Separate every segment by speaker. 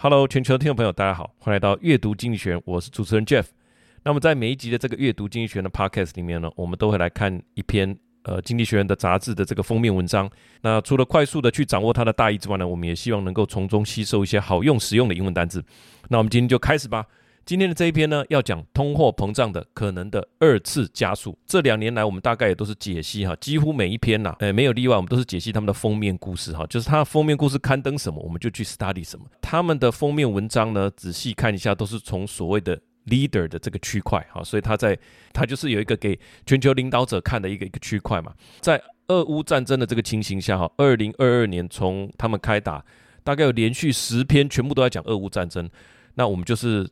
Speaker 1: Hello，全球的听众朋友，大家好，欢迎来到阅读经济学，我是主持人 Jeff。那么在每一集的这个阅读经济学的 Podcast 里面呢，我们都会来看一篇呃经济学人的杂志的这个封面文章。那除了快速的去掌握它的大意之外呢，我们也希望能够从中吸收一些好用实用的英文单字。那我们今天就开始吧。今天的这一篇呢，要讲通货膨胀的可能的二次加速。这两年来，我们大概也都是解析哈，几乎每一篇呐，诶，没有例外，我们都是解析他们的封面故事哈，就是它的封面故事刊登什么，我们就去 study 什么。他们的封面文章呢，仔细看一下，都是从所谓的 leader 的这个区块哈，所以他在他就是有一个给全球领导者看的一个一个区块嘛。在俄乌战争的这个情形下哈，二零二二年从他们开打，大概有连续十篇全部都在讲俄乌战争，那我们就是。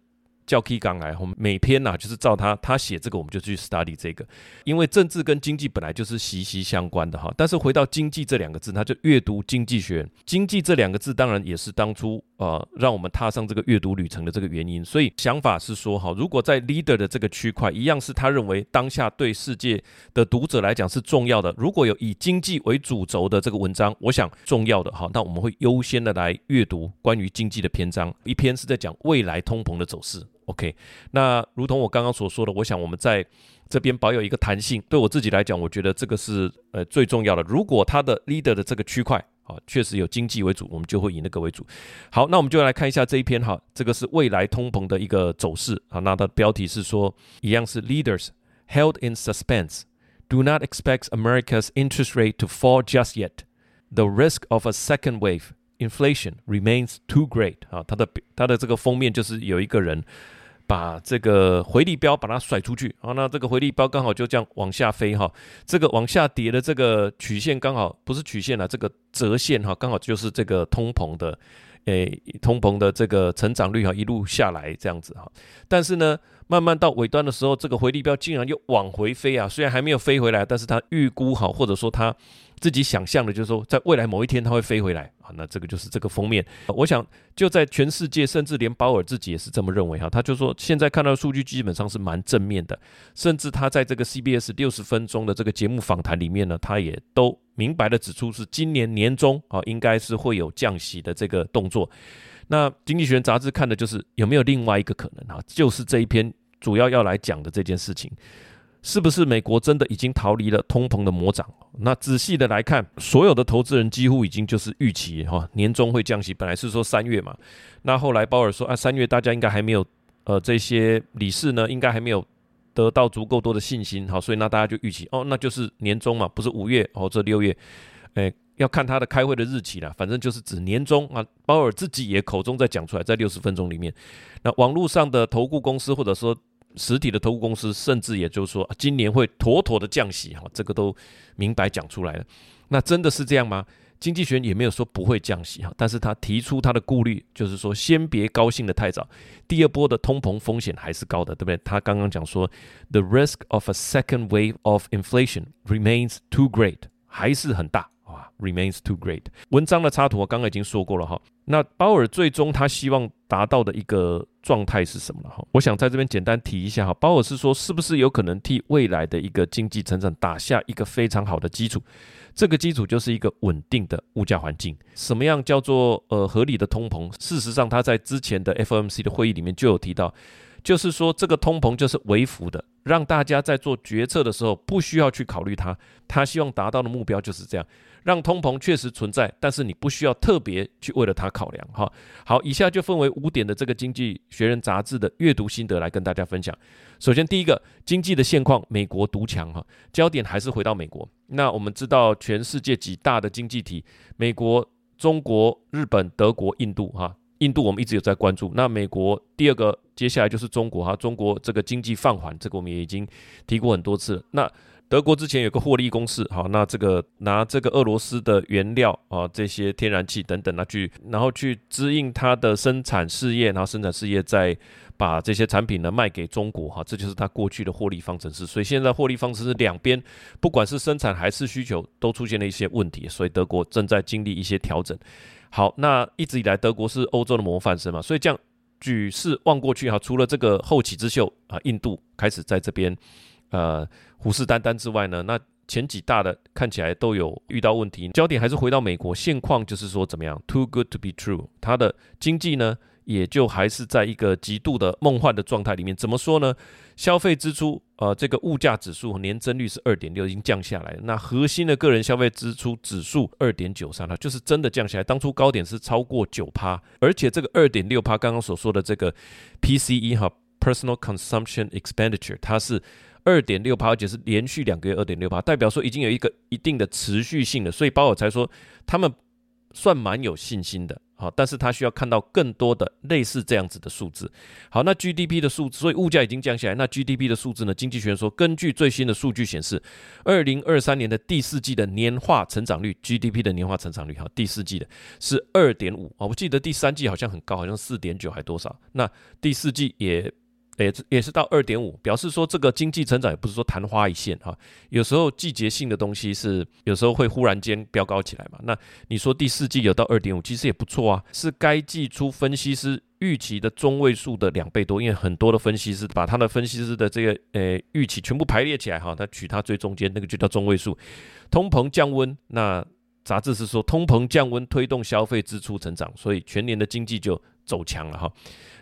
Speaker 1: 叫 Key 港来，我们每篇呐、就是照他他写这个，我们就去 study 这个，因为政治跟经济本来就是息息相关的哈。但是回到经济这两个字，他就阅读经济学。经济这两个字当然也是当初呃让我们踏上这个阅读旅程的这个原因。所以想法是说哈，如果在 leader 的这个区块，一样是他认为当下对世界的读者来讲是重要的。如果有以经济为主轴的这个文章，我想重要的哈，那我们会优先的来阅读关于经济的篇章。一篇是在讲未来通膨的走势。OK，那如同我刚刚所说的，我想我们在这边保有一个弹性。对我自己来讲，我觉得这个是呃最重要的。如果他的 leader 的这个区块啊，确实有经济为主，我们就会以那个为主。好，那我们就来看一下这一篇哈，这个是未来通膨的一个走势啊。那它的标题是说，一样是 leaders held in suspense do not expect America's interest rate to fall just yet. The risk of a second wave inflation remains too great 啊。它的它的这个封面就是有一个人。把这个回力标把它甩出去，好，那这个回力标刚好就这样往下飞哈，这个往下跌的这个曲线刚好不是曲线了，这个折线哈，刚好就是这个通膨的，诶，通膨的这个成长率哈，一路下来这样子哈，但是呢，慢慢到尾端的时候，这个回力标竟然又往回飞啊，虽然还没有飞回来，但是它预估好，或者说它。自己想象的，就是说，在未来某一天它会飞回来啊，那这个就是这个封面。我想就在全世界，甚至连鲍尔自己也是这么认为哈。他就说，现在看到数据基本上是蛮正面的，甚至他在这个 CBS 六十分钟的这个节目访谈里面呢，他也都明白的指出，是今年年中啊，应该是会有降息的这个动作。那《经济学人》杂志看的就是有没有另外一个可能啊，就是这一篇主要要来讲的这件事情。是不是美国真的已经逃离了通膨的魔掌？那仔细的来看，所有的投资人几乎已经就是预期哈，年终会降息。本来是说三月嘛，那后来鲍尔说啊，三月大家应该还没有，呃，这些理事呢应该还没有得到足够多的信心，好，所以那大家就预期哦，那就是年终嘛，不是五月哦，这六月，诶，要看他的开会的日期了，反正就是指年终啊。鲍尔自己也口中在讲出来，在六十分钟里面，那网络上的投顾公司或者说。实体的投顾公司，甚至也就是说，今年会妥妥的降息，哈，这个都明白讲出来了。那真的是这样吗？经济学也没有说不会降息，哈，但是他提出他的顾虑，就是说，先别高兴得太早，第二波的通膨风险还是高的，对不对？他刚刚讲说，the risk of a second wave of inflation remains too great，还是很大。哇 Remains too great。文章的插图我刚刚已经说过了哈。那鲍尔最终他希望达到的一个状态是什么呢？哈，我想在这边简单提一下哈。鲍尔是说，是不是有可能替未来的一个经济成长打下一个非常好的基础？这个基础就是一个稳定的物价环境。什么样叫做呃合理的通膨？事实上，他在之前的 FOMC 的会议里面就有提到。就是说，这个通膨就是微幅的，让大家在做决策的时候不需要去考虑它。他希望达到的目标就是这样，让通膨确实存在，但是你不需要特别去为了它考量。哈，好，以下就分为五点的这个《经济学人》杂志的阅读心得来跟大家分享。首先，第一个，经济的现况，美国独强。哈，焦点还是回到美国。那我们知道，全世界几大的经济体，美国、中国、日本、德国、印度。哈。印度我们一直有在关注，那美国第二个接下来就是中国哈，中国这个经济放缓，这个我们也已经提过很多次了。那德国之前有个获利公式，好，那这个拿这个俄罗斯的原料啊，这些天然气等等，那去然后去支应它的生产事业，然后生产事业再把这些产品呢卖给中国哈，这就是它过去的获利方程式。所以现在获利方程式两边不管是生产还是需求都出现了一些问题，所以德国正在经历一些调整。好，那一直以来德国是欧洲的模范生嘛，所以这样举世望过去哈，除了这个后起之秀啊，印度开始在这边呃虎视眈眈之外呢，那前几大的看起来都有遇到问题，焦点还是回到美国现况，就是说怎么样？Too good to be true，它的经济呢也就还是在一个极度的梦幻的状态里面。怎么说呢？消费支出，呃，这个物价指数年增率是二点六，已经降下来。那核心的个人消费支出指数二点九三，它就是真的降下来。当初高点是超过九趴，而且这个二点六趴，刚刚所说的这个 PCE 哈，Personal Consumption Expenditure，它是二点六趴，而且是连续两个月二点六趴，代表说已经有一个一定的持续性的。所以鲍尔才说他们算蛮有信心的。好，但是他需要看到更多的类似这样子的数字。好，那 GDP 的数字，所以物价已经降下来。那 GDP 的数字呢？经济学人说，根据最新的数据显示，二零二三年的第四季的年化成长率，GDP 的年化成长率，哈，第四季的是二点五。啊，我记得第三季好像很高，好像四点九还多少？那第四季也。也也是到二点五，表示说这个经济成长也不是说昙花一现哈，有时候季节性的东西是有时候会忽然间飙高起来嘛。那你说第四季有到二点五，其实也不错啊，是该季出分析师预期的中位数的两倍多，因为很多的分析师把他的分析师的这个呃预期全部排列起来哈，他取他最中间那个就叫中位数。通膨降温，那杂志是说通膨降温推动消费支出成长，所以全年的经济就走强了哈。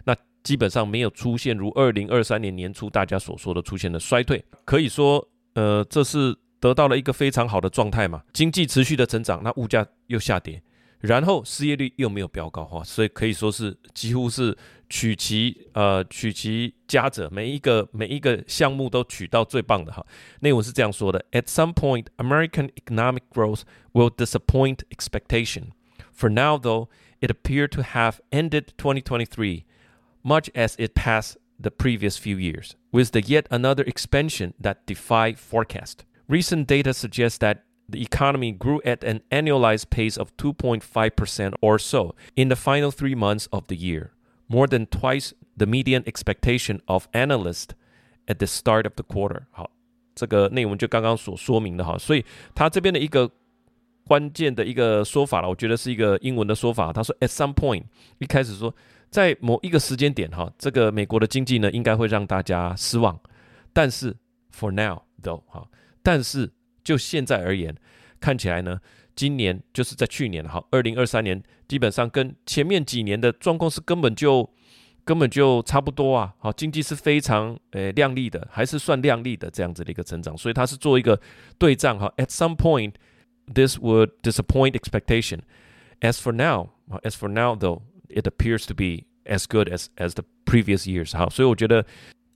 Speaker 1: 那基本上没有出现如二零二三年年初大家所说的出现的衰退，可以说，呃，这是得到了一个非常好的状态嘛。经济持续的成长，那物价又下跌，然后失业率又没有飙高哈，所以可以说是几乎是取其呃取其佳者，每一个每一个项目都取到最棒的哈。内文是这样说的：At some point, American economic growth will disappoint expectation. For now, though, it appeared to have ended 2023. Much as it passed the previous few years, with the yet another expansion that defied forecast. Recent data suggests that the economy grew at an annualized pace of 2.5% or so in the final three months of the year, more than twice the median expectation of analysts at the start of the quarter. 好，这个内容就刚刚所说明的哈，所以他这边的一个关键的一个说法了，我觉得是一个英文的说法。他说，at some point，一开始说。 在某一个时间点，哈，这个美国的经济呢，应该会让大家失望。但是，for now though，哈，但是就现在而言，看起来呢，今年就是在去年，哈，二零二三年，基本上跟前面几年的状况是根本就根本就差不多啊。好，经济是非常诶亮丽的，还是算亮丽的这样子的一个成长。所以它是做一个对仗，哈。At some point, this would disappoint expectation. As for now, as for now though. It appears to be as good as as the previous years。好，所以我觉得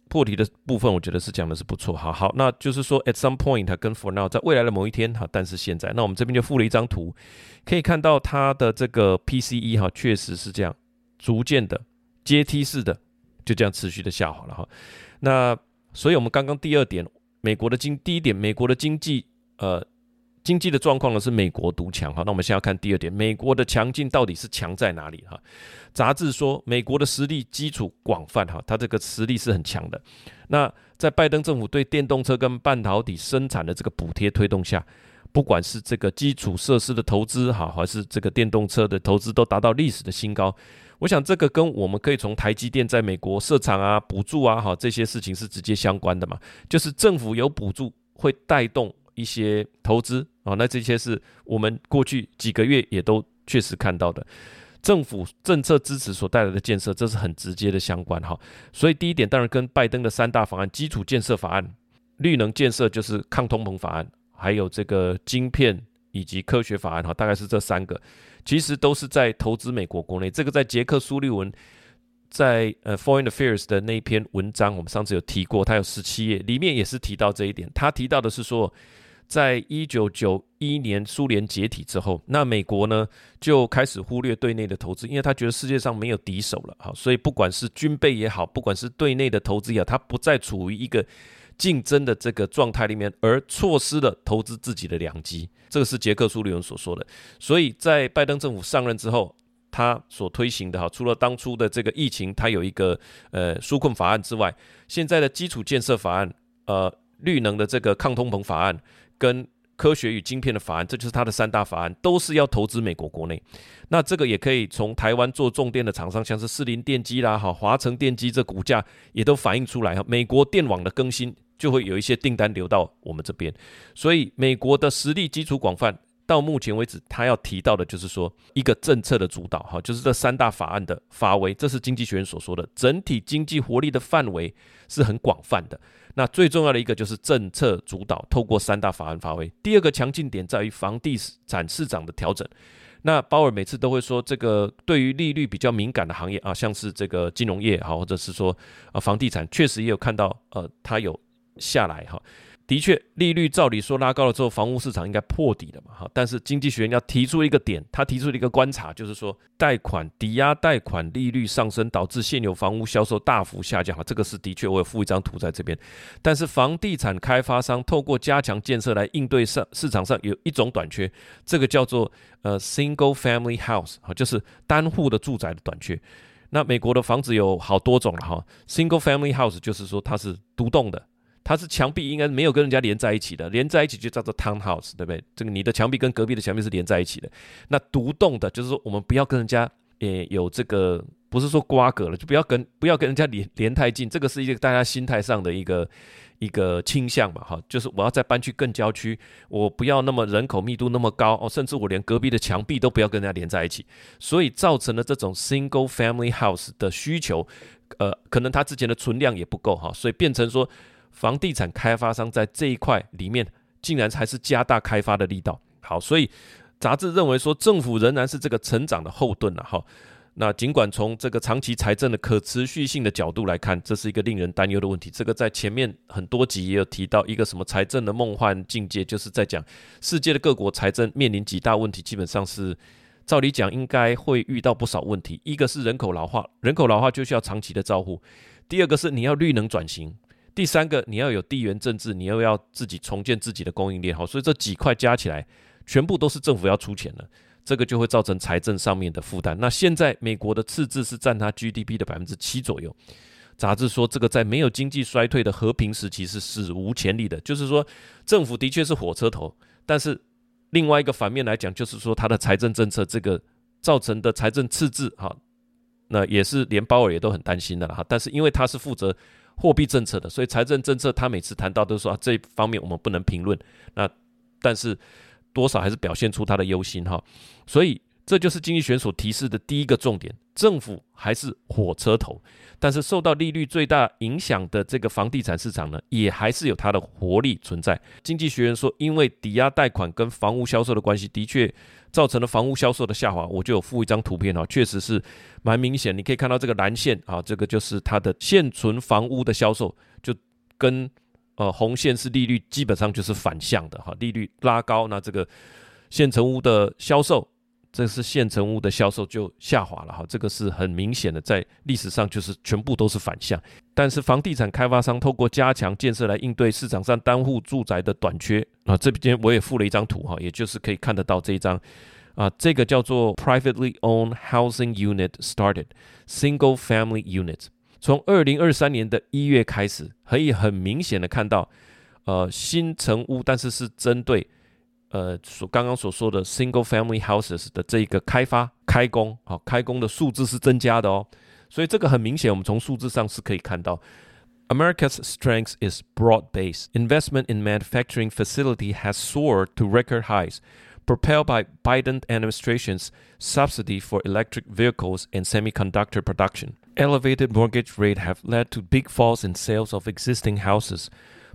Speaker 1: 破题的部分，我觉得是讲的是不错。好好，那就是说，at some point 跟 for now 在未来的某一天，哈，但是现在，那我们这边就附了一张图，可以看到它的这个 PCE 哈，确实是这样，逐渐的阶梯式的就这样持续的下滑了哈。那所以我们刚刚第二点，美国的经第一点，美国的经济呃。经济的状况呢是美国独强哈，那我们先要看第二点，美国的强劲到底是强在哪里哈？杂志说美国的实力基础广泛哈，它这个实力是很强的。那在拜登政府对电动车跟半导体生产的这个补贴推动下，不管是这个基础设施的投资哈，还是这个电动车的投资都达到历史的新高。我想这个跟我们可以从台积电在美国设厂啊、补助啊哈这些事情是直接相关的嘛，就是政府有补助会带动。一些投资啊，那这些是我们过去几个月也都确实看到的，政府政策支持所带来的建设，这是很直接的相关哈。所以第一点当然跟拜登的三大法案——基础建设法案、绿能建设就是抗通膨法案，还有这个晶片以及科学法案哈，大概是这三个，其实都是在投资美国国内。这个在杰克苏利文。在呃，Foreign Affairs 的那一篇文章，我们上次有提过，它有十七页，里面也是提到这一点。他提到的是说，在一九九一年苏联解体之后，那美国呢就开始忽略对内的投资，因为他觉得世界上没有敌手了，好，所以不管是军备也好，不管是对内的投资也好，他不再处于一个竞争的这个状态里面，而错失了投资自己的良机。这个是杰克苏利文所说的。所以在拜登政府上任之后。他所推行的哈，除了当初的这个疫情，它有一个呃纾困法案之外，现在的基础建设法案、呃绿能的这个抗通膨法案跟科学与晶片的法案，这就是它的三大法案，都是要投资美国国内。那这个也可以从台湾做重电的厂商，像是士林电机啦、哈华城电机，这股价也都反映出来哈。美国电网的更新就会有一些订单流到我们这边，所以美国的实力基础广泛。到目前为止，他要提到的就是说一个政策的主导，哈，就是这三大法案的发威，这是经济学人所说的整体经济活力的范围是很广泛的。那最重要的一个就是政策主导，透过三大法案发挥。第二个强劲点在于房地产市场的调整。那鲍尔每次都会说，这个对于利率比较敏感的行业啊，像是这个金融业哈，或者是说啊房地产，确实也有看到呃，它有下来哈。的确，利率照理说拉高了之后，房屋市场应该破底了嘛？哈，但是经济学人要提出一个点，他提出了一个观察，就是说贷款抵押贷款利率上升，导致现有房屋销售大幅下降。哈，这个是的确，我有附一张图在这边。但是房地产开发商透过加强建设来应对上市场上有一种短缺，这个叫做呃 single family house，哈，就是单户的住宅的短缺。那美国的房子有好多种了哈，single family house 就是说它是独栋的。它是墙壁应该没有跟人家连在一起的，连在一起就叫做 townhouse，对不对？这个你的墙壁跟隔壁的墙壁是连在一起的。那独栋的，就是说我们不要跟人家也有这个，不是说瓜葛了，就不要跟不要跟人家连连太近。这个是一个大家心态上的一个一个倾向嘛，哈，就是我要再搬去更郊区，我不要那么人口密度那么高哦，甚至我连隔壁的墙壁都不要跟人家连在一起，所以造成了这种 single family house 的需求，呃，可能它之前的存量也不够哈，所以变成说。房地产开发商在这一块里面，竟然还是加大开发的力道。好，所以杂志认为说，政府仍然是这个成长的后盾了哈。那尽管从这个长期财政的可持续性的角度来看，这是一个令人担忧的问题。这个在前面很多集也有提到，一个什么财政的梦幻境界，就是在讲世界的各国财政面临几大问题，基本上是照理讲应该会遇到不少问题。一个是人口老化，人口老化就需要长期的照护；第二个是你要绿能转型。第三个，你要有地缘政治，你又要自己重建自己的供应链，好，所以这几块加起来，全部都是政府要出钱的，这个就会造成财政上面的负担。那现在美国的赤字是占它 GDP 的百分之七左右，杂志说这个在没有经济衰退的和平时期是史无前例的，就是说政府的确是火车头，但是另外一个反面来讲，就是说它的财政政策这个造成的财政赤字，哈，那也是连鲍尔也都很担心的了哈，但是因为他是负责。货币政策的，所以财政政策他每次谈到都说啊，这方面我们不能评论。那但是多少还是表现出他的忧心哈。所以这就是经济学所提示的第一个重点：政府还是火车头，但是受到利率最大影响的这个房地产市场呢，也还是有它的活力存在。经济学人说，因为抵押贷款跟房屋销售的关系，的确。造成了房屋销售的下滑，我就有附一张图片啊，确实是蛮明显。你可以看到这个蓝线啊，这个就是它的现存房屋的销售，就跟呃红线是利率基本上就是反向的哈，利率拉高，那这个现成屋的销售，这是现成屋的销售就下滑了哈，这个是很明显的，在历史上就是全部都是反向。但是房地产开发商透过加强建设来应对市场上单户住宅的短缺啊，这边我也附了一张图哈，也就是可以看得到这一张啊，这个叫做 privately owned housing unit started single family unit，从二零二三年的一月开始，可以很明显的看到，呃，新成屋，但是是针对呃所刚刚所说的 single family houses 的这个开发开工，好，开工的数字是增加的哦。所以这个很明显，我们从数字上是可以看到，America's strength is broad-based. Investment in manufacturing facility has soared to record highs, propelled by Biden administration's subsidy for electric vehicles and semiconductor production. Elevated mortgage rate have led to big falls in sales of existing houses,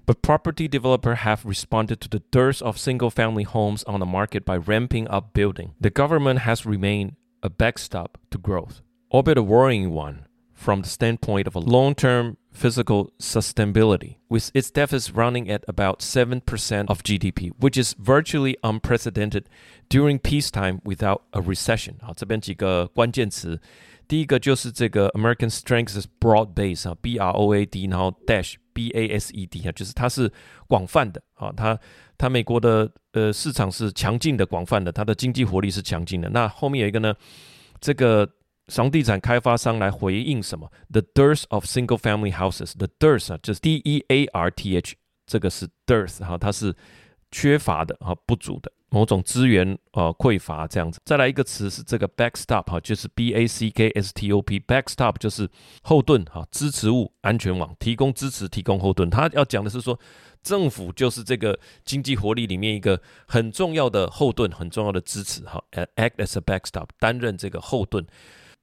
Speaker 1: but property developer have responded to the dearth of single-family homes on the market by ramping up building. The government has remained a backstop to growth. albeit a worrying one from the standpoint of a long-term physical sustainability, with its deficit running at about 7% of GDP, which is virtually unprecedented during peacetime without a recession。好，这边几个关键词，第一个就是这个 American strength is broad base 啊，B R O A D，然后 dash B A S E D 啊，就是它是广泛的啊，它它美国的呃市场是强劲的、广泛的，它的经济活力是强劲的。那后面有一个呢，这个。房地产开发商来回应什么？The dearth of single-family houses，the dearth 啊，就是 D E A R T H，这个是 dearth 哈，它是缺乏的啊，不足的某种资源呃匮乏这样子。再来一个词是这个 backstop 哈，就是 B A C K S T O P，backstop 就是后盾哈，支持物、安全网，提供支持、提供后盾。他要讲的是说，政府就是这个经济活力里面一个很重要的后盾，很重要的支持哈，act as a backstop，担任这个后盾。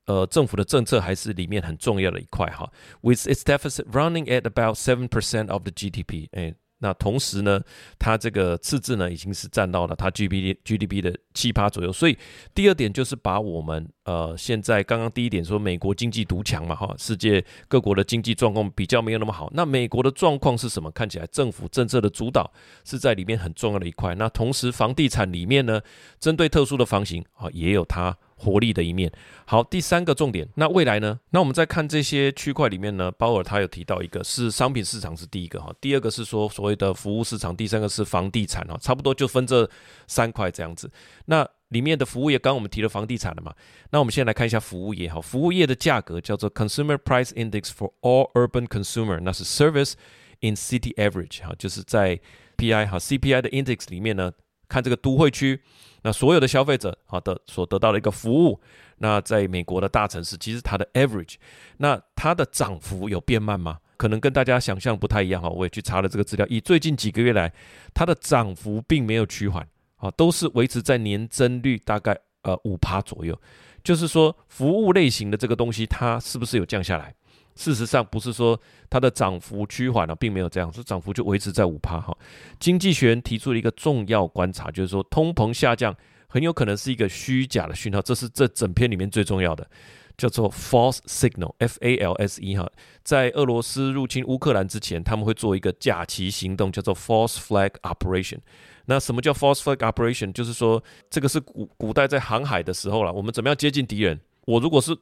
Speaker 1: 呃，政府的政策还是里面很重要的一块哈。With its deficit running at about seven percent of the GDP，哎。那同时呢，它这个赤字呢，已经是占到了它 GDP GDP 的七趴左右。所以第二点就是把我们呃现在刚刚第一点说美国经济独强嘛哈，世界各国的经济状况比较没有那么好。那美国的状况是什么？看起来政府政策的主导是在里面很重要的一块。那同时房地产里面呢，针对特殊的房型啊，也有它。活力的一面。好，第三个重点，那未来呢？那我们在看这些区块里面呢，鲍尔他有提到一个是商品市场是第一个哈，第二个是说所谓的服务市场，第三个是房地产哈，差不多就分这三块这样子。那里面的服务业，刚刚我们提了房地产了嘛？那我们先来看一下服务业哈，服务业的价格叫做 Consumer Price Index for all Urban Consumer，那是 Service in City Average 哈，就是在 PI 哈 CPI 的 Index 里面呢，看这个都会区。那所有的消费者好的所得到的一个服务，那在美国的大城市，其实它的 average，那它的涨幅有变慢吗？可能跟大家想象不太一样哈。我也去查了这个资料，以最近几个月来，它的涨幅并没有趋缓啊，都是维持在年增率大概呃五趴左右。就是说，服务类型的这个东西，它是不是有降下来？事实上不是说它的涨幅趋缓了，并没有这样，是涨幅就维持在五趴哈。经济学人提出了一个重要观察，就是说通膨下降很有可能是一个虚假的讯号，这是这整篇里面最重要的，叫做 false signal，F A L S E 哈。在俄罗斯入侵乌克兰之前，他们会做一个假旗行动，叫做 false flag operation。那什么叫 false flag operation？就是说这个是古古代在航海的时候了，我们怎么样接近敌人？我如果是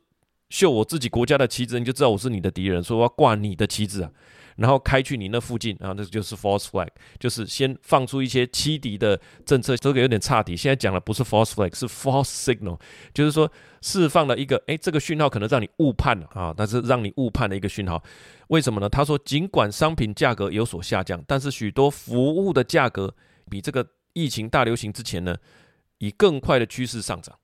Speaker 1: 秀我自己国家的旗帜，你就知道我是你的敌人，说我要挂你的旗帜啊，然后开去你那附近，然后那就是 false flag，就是先放出一些欺敌的政策，这个有点差题。现在讲的不是 false flag，是 false signal，就是说释放了一个，哎，这个讯号可能让你误判了啊，但是让你误判的一个讯号。为什么呢？他说，尽管商品价格有所下降，但是许多服务的价格比这个疫情大流行之前呢，以更快的趋势上涨。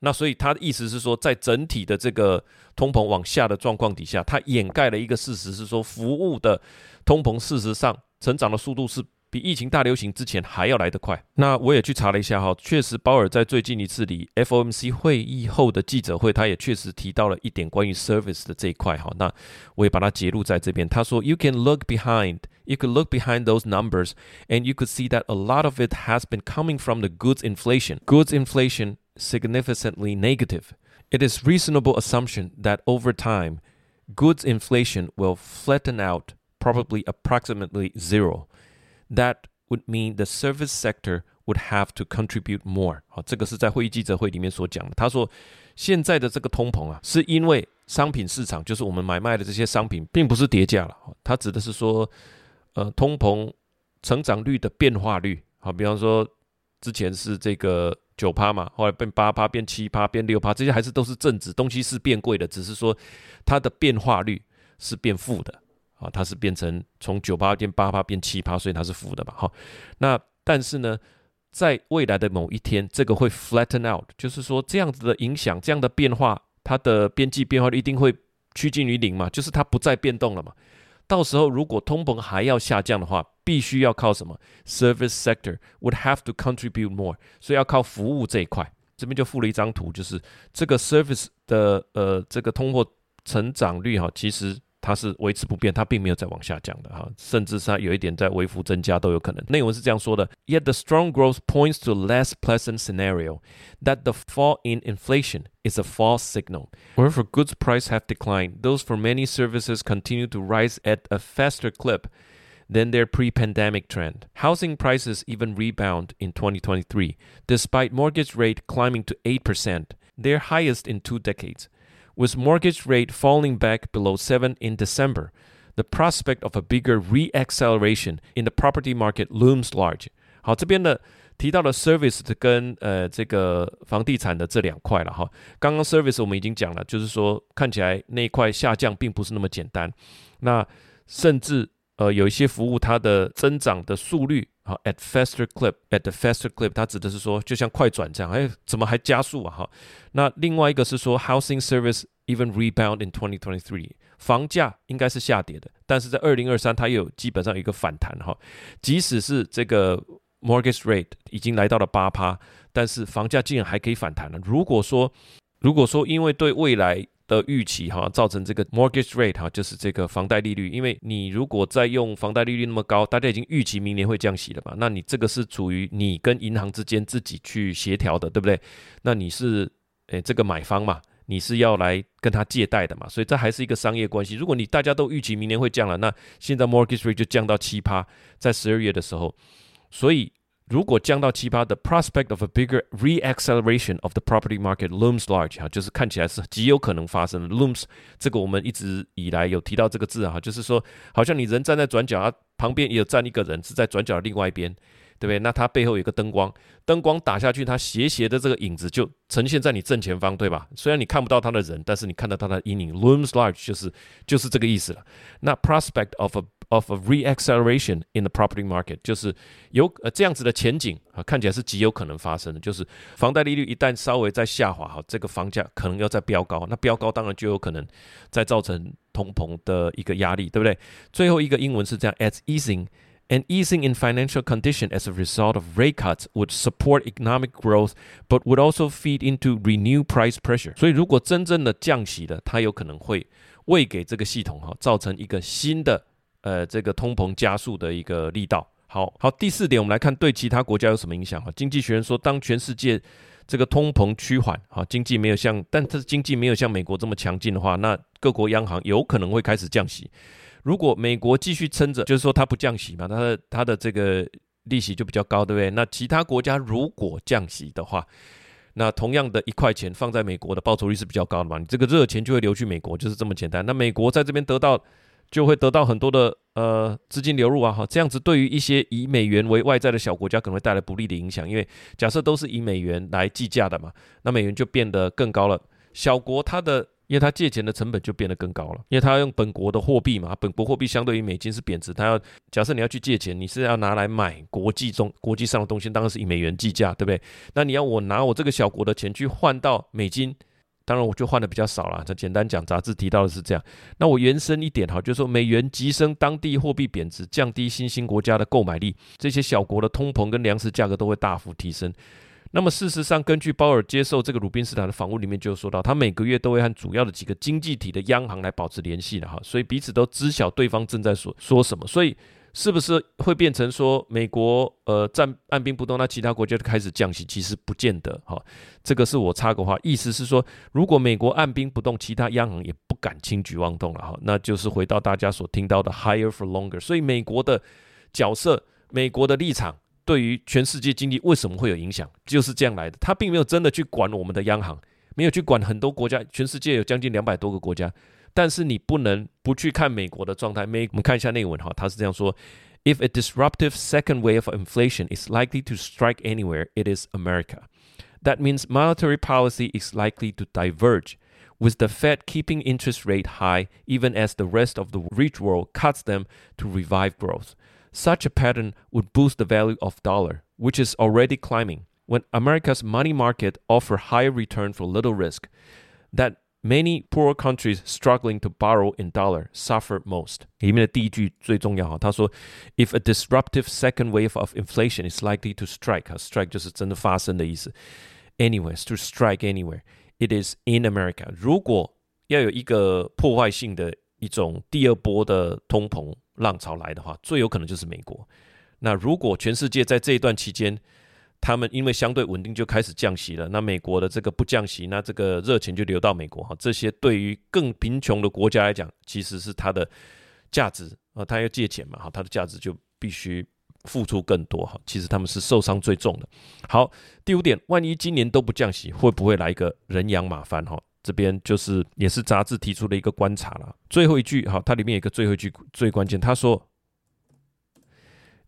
Speaker 1: 那所以他的意思是说，在整体的这个通膨往下的状况底下，它掩盖了一个事实，是说服务的通膨事实上成长的速度是比疫情大流行之前还要来得快。那我也去查了一下哈，确实鲍尔在最近一次里 FOMC 会议后的记者会，他也确实提到了一点关于 service 的这一块哈。那我也把它截录在这边。他说：“You can look behind, you can look behind those numbers, and you could see that a lot of it has been coming from the goods inflation. Goods inflation.” significantly negative. It is reasonable assumption that over time, goods inflation will flatten out, probably approximately zero. That would mean the service sector would have to contribute more。好，这个是在会议记者会里面所讲的。他说，现在的这个通膨啊，是因为商品市场，就是我们买卖的这些商品，并不是跌价了。他指的是说，呃，通膨成长率的变化率。好，比方说之前是这个。 九趴嘛，后来变八趴，变七趴，变六趴，这些还是都是正值，东西是变贵的，只是说它的变化率是变负的啊，它是变成从九趴变八趴变七趴，所以它是负的嘛，哈。那但是呢，在未来的某一天，这个会 flatten out，就是说这样子的影响，这样的变化，它的边际变化率一定会趋近于零嘛，就是它不再变动了嘛。到时候如果通膨还要下降的话，必须要靠什么？Service sector would have to contribute more，所以要靠服务这一块。这边就附了一张图，就是这个 service 的呃这个通货成长率哈，其实它是维持不变，它并没有再往下降的哈，甚至是它有一点在微幅增加都有可能。内文是这样说的：Yet the strong growth points to a less pleasant scenario that the fall in inflation is a false signal. Wherever goods prices have declined, those for many services continue to rise at a faster clip. than their pre-pandemic trend. Housing prices even rebound in 2023, despite mortgage rate climbing to 8%, their highest in two decades. With mortgage rate falling back below 7 in December, the prospect of a bigger re-acceleration in the property market looms large. 好，这边呢提到了 service 跟呃这个房地产的这两块了哈。刚刚 service 我们已经讲了，就是说看起来那一块下降并不是那么简单，那甚至。呃，有一些服务它的增长的速率好，at faster clip，at the faster clip，它指的是说，就像快转这样，哎，怎么还加速啊？哈，那另外一个是说，housing service even rebound in 2023，房价应该是下跌的，但是在二零二三，它又有基本上有一个反弹哈，即使是这个 mortgage rate 已经来到了八趴，但是房价竟然还可以反弹了。如果说，如果说因为对未来的预期哈，造成这个 mortgage rate 哈，就是这个房贷利率。因为你如果再用房贷利率那么高，大家已经预期明年会降息了嘛，那你这个是处于你跟银行之间自己去协调的，对不对？那你是诶这个买方嘛，你是要来跟他借贷的嘛，所以这还是一个商业关系。如果你大家都预期明年会降了，那现在 mortgage rate 就降到七趴，在十二月的时候，所以。如果降到七趴，the prospect of a bigger reacceleration of the property market looms large 哈，就是看起来是极有可能发生的。looms 这个我们一直以来有提到这个字哈，就是说好像你人站在转角啊，旁边也有站一个人是在转角的另外一边，对不对？那它背后有一个灯光，灯光打下去，它斜斜的这个影子就呈现在你正前方，对吧？虽然你看不到他的人，但是你看到他的阴影。looms large 就是就是这个意思了。那 prospect of a of a reacceleration in the property market，就是有呃这样子的前景啊，看起来是极有可能发生的。就是房贷利率一旦稍微再下滑，哈，这个房价可能要再飙高，那飙高当然就有可能再造成通膨的一个压力，对不对？最后一个英文是这样：as easing and easing in financial condition as a result of rate cuts would support economic growth, but would also feed into renewed price pressure。所以如果真正的降息了，它有可能会为给这个系统哈造成一个新的。 呃，这个通膨加速的一个力道，好好。第四点，我们来看对其他国家有什么影响哈。经济学人说，当全世界这个通膨趋缓，哈，经济没有像，但是经济没有像美国这么强劲的话，那各国央行有可能会开始降息。如果美国继续撑着，就是说它不降息嘛，它的它的这个利息就比较高，对不对？那其他国家如果降息的话，那同样的一块钱放在美国的报酬率是比较高的嘛，你这个热钱就会流去美国，就是这么简单。那美国在这边得到。就会得到很多的呃资金流入啊，哈，这样子对于一些以美元为外债的小国家可能会带来不利的影响，因为假设都是以美元来计价的嘛，那美元就变得更高了。小国它的，因为它借钱的成本就变得更高了，因为它要用本国的货币嘛，本国货币相对于美金是贬值，它要假设你要去借钱，你是要拿来买国际中国际上的东西，当然是以美元计价，对不对？那你要我拿我这个小国的钱去换到美金。当然，我就换的比较少了。这简单讲，杂志提到的是这样。那我延伸一点哈，就是说美元急升，当地货币贬值，降低新兴国家的购买力，这些小国的通膨跟粮食价格都会大幅提升。那么事实上，根据鲍尔接受这个鲁宾斯坦的访问里面就说到，他每个月都会和主要的几个经济体的央行来保持联系的哈，所以彼此都知晓对方正在说说什么，所以。是不是会变成说美国呃站按兵不动，那其他国家就开始降息？其实不见得哈。这个是我插个话，意思是说，如果美国按兵不动，其他央行也不敢轻举妄动了哈。那就是回到大家所听到的 higher for longer。所以美国的角色、美国的立场，对于全世界经济为什么会有影响，就是这样来的。他并没有真的去管我们的央行，没有去管很多国家，全世界有将近两百多个国家。但是你不能不去看美国的状态。美，我们看一下内文哈，他是这样说：If a disruptive second wave of inflation is likely to strike anywhere, it is America. That means monetary policy is likely to diverge, with the Fed keeping interest rate high even as the rest of the rich world cuts them to revive growth. Such a pattern would boost the value of dollar, which is already climbing. When America's money market offer higher return for little risk, that Many poor countries struggling to borrow in dollar suffer most。里面的第一句最重要哈，他说，If a disruptive second wave of inflation is likely to strike，strike 就是真的发生的意思。Anyways, to strike anywhere, it is in America。如果要有一个破坏性的一种第二波的通膨浪潮来的话，最有可能就是美国。那如果全世界在这一段期间， 他们因为相对稳定就开始降息了，那美国的这个不降息，那这个热钱就流到美国哈。这些对于更贫穷的国家来讲，其实是它的价值啊，他要借钱嘛哈，它的价值就必须付出更多哈。其实他们是受伤最重的。好，第五点，万一今年都不降息，会不会来一个人仰马翻哈？这边就是也是杂志提出的一个观察了。最后一句哈，它里面有一个最后一句最关键，他说。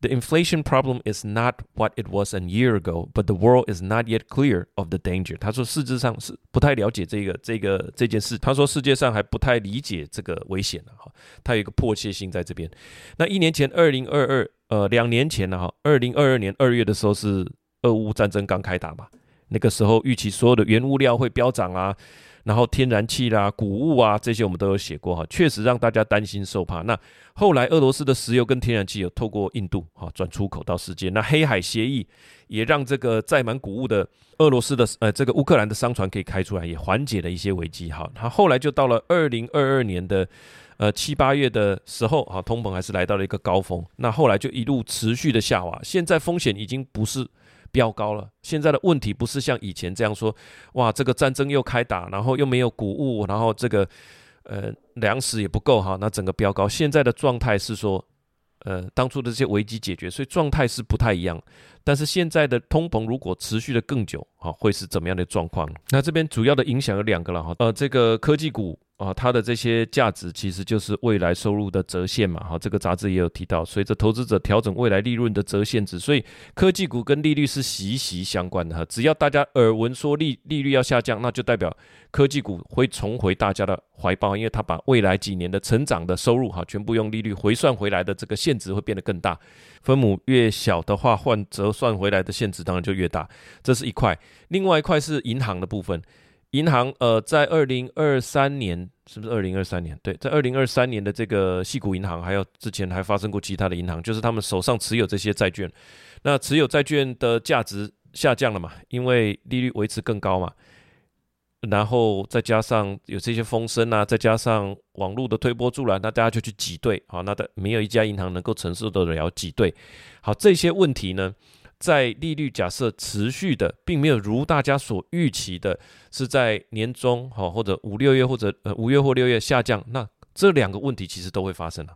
Speaker 1: The inflation problem is not what it was a year ago, but the world is not yet clear of the danger。他说，事实上是不太了解这个这个这件事。他说，世界上还不太理解这个危险哈，他有一个迫切性在这边。那一年前，二零二二，呃，两年前呢，哈，二零二二年二月的时候是俄乌战争刚开打嘛，那个时候预期所有的原物料会飙涨啊。然后天然气啦、谷物啊这些我们都有写过哈，确实让大家担心受怕。那后来俄罗斯的石油跟天然气有透过印度哈转出口到世界，那黑海协议也让这个载满谷物的俄罗斯的呃这个乌克兰的商船可以开出来，也缓解了一些危机哈。它后来就到了二零二二年的呃七八月的时候哈，通膨还是来到了一个高峰，那后来就一路持续的下滑，现在风险已经不是。飙高了。现在的问题不是像以前这样说，哇，这个战争又开打，然后又没有谷物，然后这个呃粮食也不够哈，那整个飙高。现在的状态是说，呃，当初的这些危机解决，所以状态是不太一样。但是现在的通膨如果持续的更久，哈，会是怎么样的状况？那这边主要的影响有两个了哈，呃，这个科技股。啊，它的这些价值其实就是未来收入的折现嘛。哈，这个杂志也有提到，随着投资者调整未来利润的折现值，所以科技股跟利率是息息相关的哈。只要大家耳闻说利利率要下降，那就代表科技股会重回大家的怀抱，因为它把未来几年的成长的收入哈，全部用利率回算回来的这个现值会变得更大。分母越小的话，换折算回来的现值当然就越大。这是一块，另外一块是银行的部分。银行呃，在二零二三年是不是二零二三年？对，在二零二三年的这个矽谷银行，还有之前还发生过其他的银行，就是他们手上持有这些债券，那持有债券的价值下降了嘛？因为利率维持更高嘛，然后再加上有这些风声啊，再加上网络的推波助澜，那大家就去挤兑，好，那的没有一家银行能够承受得了挤兑，好，这些问题呢？在利率假设持续的，并没有如大家所预期的，是在年中哈或者五六月或者呃五月或六月下降，那这两个问题其实都会发生了。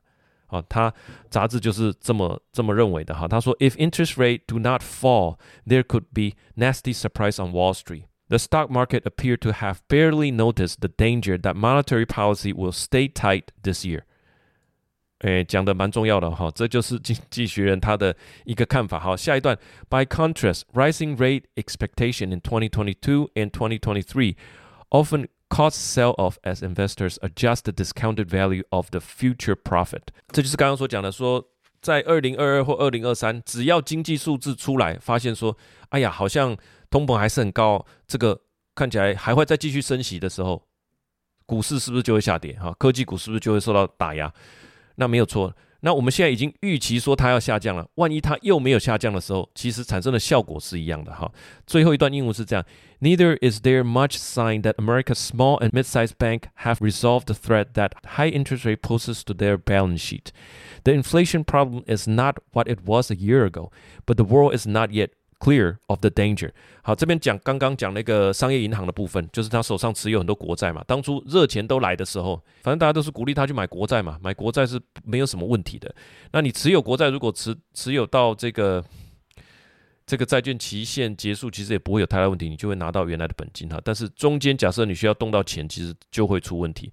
Speaker 1: 啊，他杂志就是这么这么认为的哈。他说，If interest rate do not fall, there could be nasty surprise on Wall Street. The stock market appear to have barely noticed the danger that monetary policy will stay tight this year. 诶，讲的蛮重要的哈，这就是经济学人他的一个看法。好，下一段。By contrast, rising rate expectation in 2022 and 2023 often cause sell-off as investors adjust the discounted value of the future profit。这就是刚刚所讲的，说在二零二二或二零二三，只要经济数字出来，发现说，哎呀，好像通膨还是很高，这个看起来还会再继续升息的时候，股市是不是就会下跌？哈，科技股是不是就会受到打压？那没有错，那我们现在已经预期说它要下降了。万一它又没有下降的时候，其实产生的效果是一样的哈。最后一段英文是这样：Neither is there much sign that America's small and mid-sized bank have resolved the threat that high interest rate poses to their balance sheet. The inflation problem is not what it was a year ago, but the world is not yet Clear of the danger。好，这边讲刚刚讲那个商业银行的部分，就是他手上持有很多国债嘛。当初热钱都来的时候，反正大家都是鼓励他去买国债嘛，买国债是没有什么问题的。那你持有国债，如果持持有到这个这个债券期限结束，其实也不会有太大问题，你就会拿到原来的本金哈。但是中间假设你需要动到钱，其实就会出问题。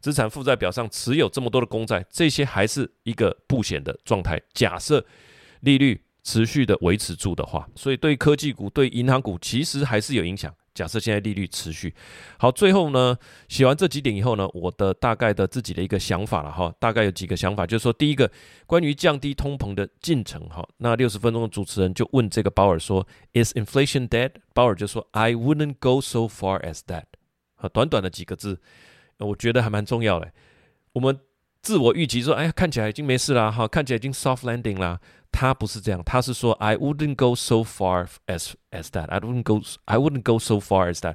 Speaker 1: 资产负债表上持有这么多的公债，这些还是一个不险的状态。假设利率。持续的维持住的话，所以对科技股、对银行股其实还是有影响。假设现在利率持续好，最后呢，写完这几点以后呢，我的大概的自己的一个想法了哈，大概有几个想法，就是说，第一个，关于降低通膨的进程哈，那六十分钟的主持人就问这个鲍尔说，Is inflation dead？鲍尔就说，I wouldn't go so far as that。啊，短短的几个字，我觉得还蛮重要的。我们自我预期说，哎呀，看起来已经没事了哈，看起来已经 soft landing 啦。他不是这样，他是说 I wouldn't go so far as as that. I wouldn't go I wouldn't go so far as that.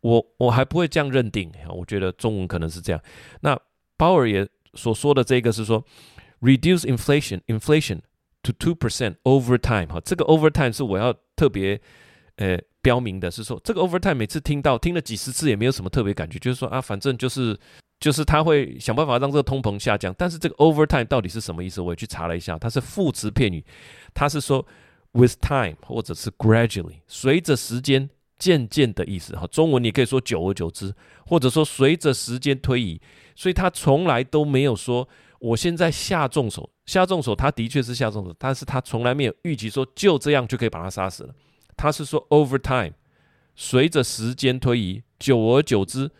Speaker 1: 我我还不会这样认定。我觉得中文可能是这样。那鲍尔也所说的这个是说 reduce inflation inflation to two percent over time。哈，这个 over time 是我要特别呃标明的，是说这个 over time 每次听到听了几十次也没有什么特别感觉，就是说啊，反正就是。就是他会想办法让这个通膨下降，但是这个 over time 到底是什么意思？我也去查了一下，它是副词片语，它是说 with time 或者是 gradually，随着时间渐渐的意思哈。中文你可以说久而久之，或者说随着时间推移，所以他从来都没有说我现在下重手，下重手，他的确是下重手，但是他从来没有预期说就这样就可以把他杀死了。他是说 over time，随着时间推移，久而久之，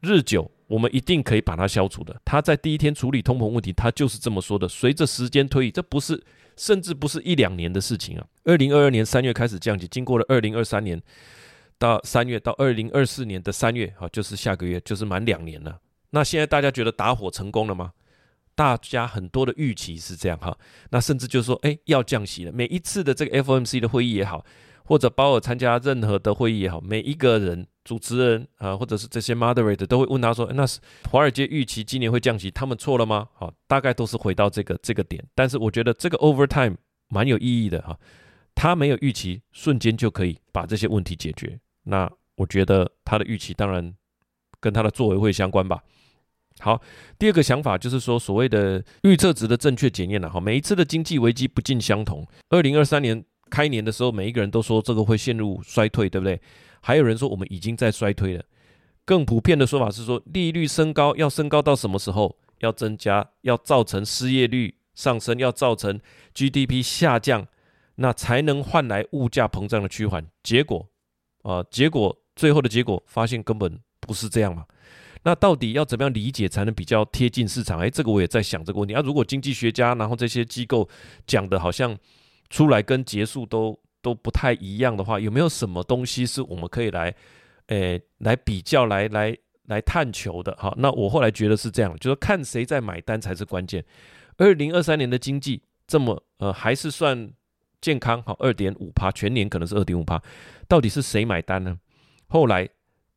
Speaker 1: 日久，我们一定可以把它消除的。他在第一天处理通膨问题，他就是这么说的。随着时间推移，这不是，甚至不是一两年的事情啊。二零二二年三月开始降息，经过了二零二三年到三月到二零二四年的三月，好，就是下个月，就是满两年了。那现在大家觉得打火成功了吗？大家很多的预期是这样哈。那甚至就是说，哎，要降息了。每一次的这个 FOMC 的会议也好。或者鲍尔参加任何的会议也好，每一个人主持人啊，或者是这些 moderator 都会问他说：“那是华尔街预期今年会降息，他们错了吗？”好，大概都是回到这个这个点。但是我觉得这个 overtime 蛮有意义的哈，他没有预期瞬间就可以把这些问题解决。那我觉得他的预期当然跟他的作为会相关吧。好，第二个想法就是说所谓的预测值的正确检验了哈，每一次的经济危机不尽相同。二零二三年。开年的时候，每一个人都说这个会陷入衰退，对不对？还有人说我们已经在衰退了。更普遍的说法是说，利率升高要升高到什么时候？要增加，要造成失业率上升，要造成 GDP 下降，那才能换来物价膨胀的趋缓。结果，啊、结果最后的结果发现根本不是这样嘛。那到底要怎么样理解才能比较贴近市场？哎，这个我也在想这个问题。啊，如果经济学家然后这些机构讲的好像。出来跟结束都都不太一样的话，有没有什么东西是我们可以来，诶、来比较，来来来探求的？好，那我后来觉得是这样，就是看谁在买单才是关键。二零二三年的经济这么呃还是算健康，好，二点五趴，全年可能是二点五趴，到底是谁买单呢？后来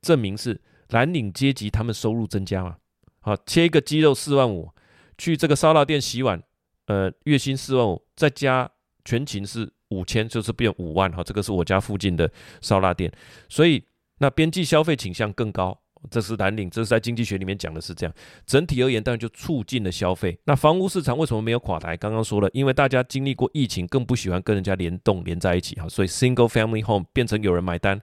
Speaker 1: 证明是蓝领阶级他们收入增加嘛，好，切一个鸡肉四万五，去这个烧腊店洗碗，呃，月薪四万五，再加。全勤是五千，就是变五万哈，这个是我家附近的烧腊店，所以那边际消费倾向更高，这是蓝领，这是在经济学里面讲的是这样。整体而言，当然就促进了消费。那房屋市场为什么没有垮台？刚刚说了，因为大家经历过疫情，更不喜欢跟人家联动连在一起哈，所以 single family home 变成有人买单。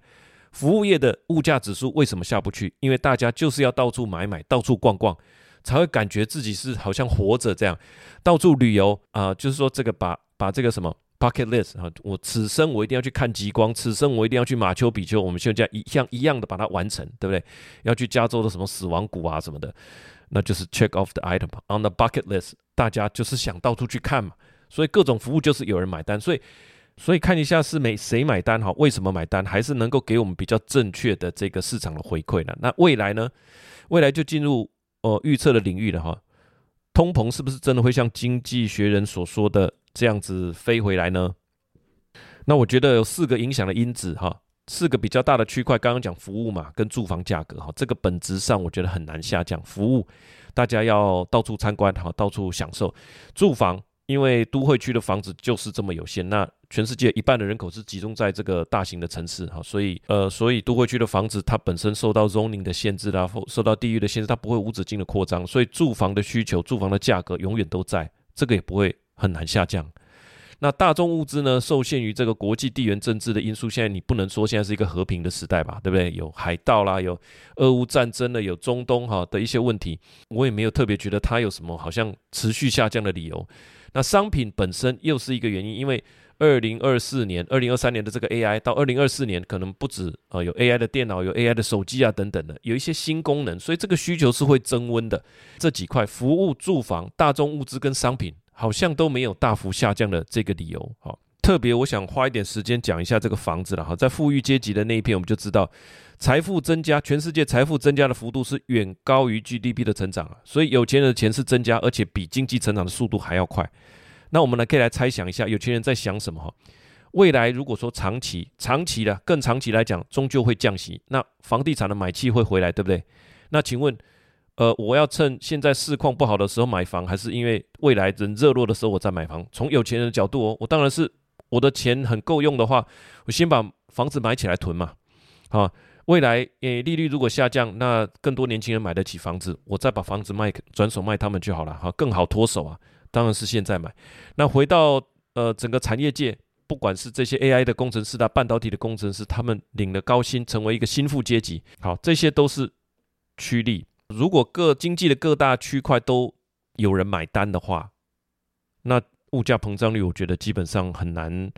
Speaker 1: 服务业的物价指数为什么下不去？因为大家就是要到处买买，到处逛逛，才会感觉自己是好像活着这样，到处旅游啊、就是说这个把。把这个什么 bucket list 啊，我此生我一定要去看极光，此生我一定要去马丘比丘，我们现在一像一样的把它完成，对不对？要去加州的什么死亡谷啊什么的，那就是 check off the item on the bucket list。大家就是想到处去看嘛，所以各种服务就是有人买单，所以所以看一下是没谁买单哈？为什么买单？还是能够给我们比较正确的这个市场的回馈呢？那未来呢？未来就进入呃预测的领域了哈。通膨是不是真的会像经济学人所说的？这样子飞回来呢？那我觉得有四个影响的因子哈，四个比较大的区块。刚刚讲服务嘛，跟住房价格哈，这个本质上我觉得很难下降。服务大家要到处参观哈，到处享受。住房因为都会区的房子就是这么有限，那全世界一半的人口是集中在这个大型的城市哈，所以呃，所以都会区的房子它本身受到 zoning 的限制啦，或受到地域的限制，它不会无止境的扩张，所以住房的需求、住房的价格永远都在，这个也不会。很难下降。那大众物资呢？受限于这个国际地缘政治的因素，现在你不能说现在是一个和平的时代吧？对不对？有海盗啦，有俄乌战争了，有中东哈的一些问题，我也没有特别觉得它有什么好像持续下降的理由。那商品本身又是一个原因，因为二零二四年、二零二三年的这个 AI 到二零二四年可能不止啊，有 AI 的电脑、有 AI 的手机啊等等的，有一些新功能，所以这个需求是会增温的。这几块服务、住房、大众物资跟商品。好像都没有大幅下降的这个理由，好，特别我想花一点时间讲一下这个房子了哈，在富裕阶级的那一片，我们就知道财富增加，全世界财富增加的幅度是远高于 GDP 的成长啊，所以有钱人的钱是增加，而且比经济成长的速度还要快。那我们呢可以来猜想一下，有钱人在想什么哈？未来如果说长期、长期的、更长期来讲，终究会降息，那房地产的买气会回来，对不对？那请问？呃，我要趁现在市况不好的时候买房，还是因为未来人热络的时候我再买房？从有钱人的角度哦，我当然是我的钱很够用的话，我先把房子买起来囤嘛。啊，未来诶利率如果下降，那更多年轻人买得起房子，我再把房子卖转手卖他们就好了，哈，更好脱手啊。当然是现在买。那回到呃整个产业界，不管是这些 AI 的工程师、啊半导体的工程师，他们领了高薪，成为一个新富阶级。好，这些都是趋利。如果各经济的各大区块都有人买单的话，那物价膨胀率我觉得基本上很难，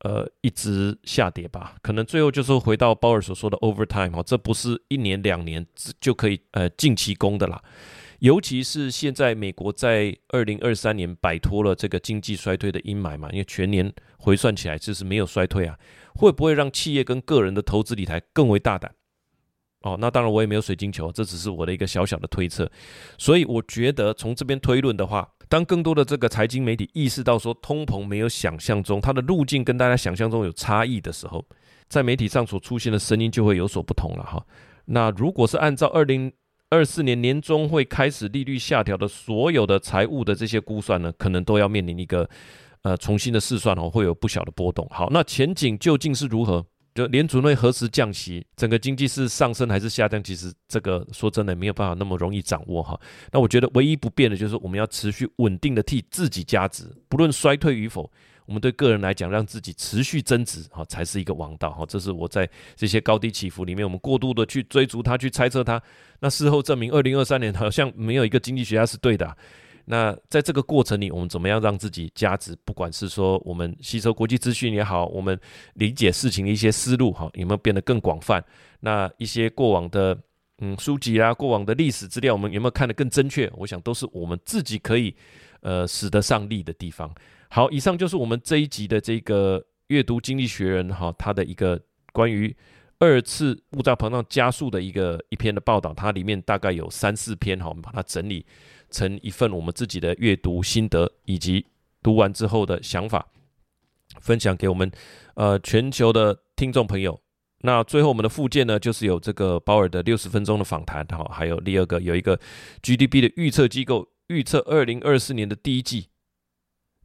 Speaker 1: 呃，一直下跌吧。可能最后就是回到鲍尔所说的 overtime 哦这不是一年两年就可以呃进其功的啦。尤其是现在美国在二零二三年摆脱了这个经济衰退的阴霾嘛，因为全年回算起来就是没有衰退啊，会不会让企业跟个人的投资理财更为大胆？哦，那当然我也没有水晶球，这只是我的一个小小的推测。所以我觉得从这边推论的话，当更多的这个财经媒体意识到说通膨没有想象中它的路径跟大家想象中有差异的时候，在媒体上所出现的声音就会有所不同了哈。那如果是按照二零二四年年中会开始利率下调的所有的财务的这些估算呢，可能都要面临一个呃重新的试算哦，会有不小的波动。好，那前景究竟是如何？就联储会何时降息，整个经济是上升还是下降？其实这个说真的没有办法那么容易掌握哈。那我觉得唯一不变的就是我们要持续稳定的替自己加值，不论衰退与否，我们对个人来讲，让自己持续增值哈，才是一个王道哈。这是我在这些高低起伏里面，我们过度的去追逐它，去猜测它，那事后证明，二零二三年好像没有一个经济学家是对的。那在这个过程里，我们怎么样让自己价值？不管是说我们吸收国际资讯也好，我们理解事情的一些思路哈，有没有变得更广泛？那一些过往的嗯书籍啊，过往的历史资料，我们有没有看得更正确？我想都是我们自己可以呃使得上力的地方。好，以上就是我们这一集的这个阅读经济学人哈，他的一个关于二次物价膨胀加速的一个一篇的报道，它里面大概有三四篇哈，我们把它整理。成一份我们自己的阅读心得，以及读完之后的想法，分享给我们呃全球的听众朋友。那最后我们的附件呢，就是有这个鲍尔的六十分钟的访谈，哈，还有第二个有一个 GDP 的预测机构预测二零二四年的第一季。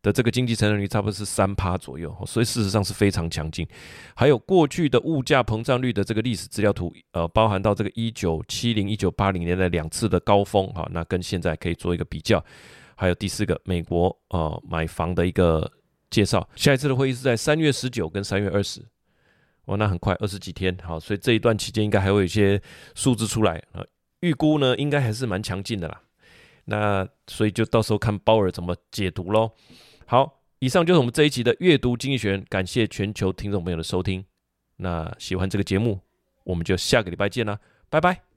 Speaker 1: 的这个经济成长率差不多是三趴左右，所以事实上是非常强劲。还有过去的物价膨胀率的这个历史资料图，呃，包含到这个一九七零、一九八零年的两次的高峰，哈，那跟现在可以做一个比较。还有第四个，美国呃买房的一个介绍。下一次的会议是在三月十九跟三月二十，哇，那很快二十几天，好，所以这一段期间应该还会有一些数字出来啊，预估呢应该还是蛮强劲的啦。那所以就到时候看鲍尔怎么解读喽。好，以上就是我们这一集的阅读经济学，感谢全球听众朋友的收听。那喜欢这个节目，我们就下个礼拜见啦，拜拜。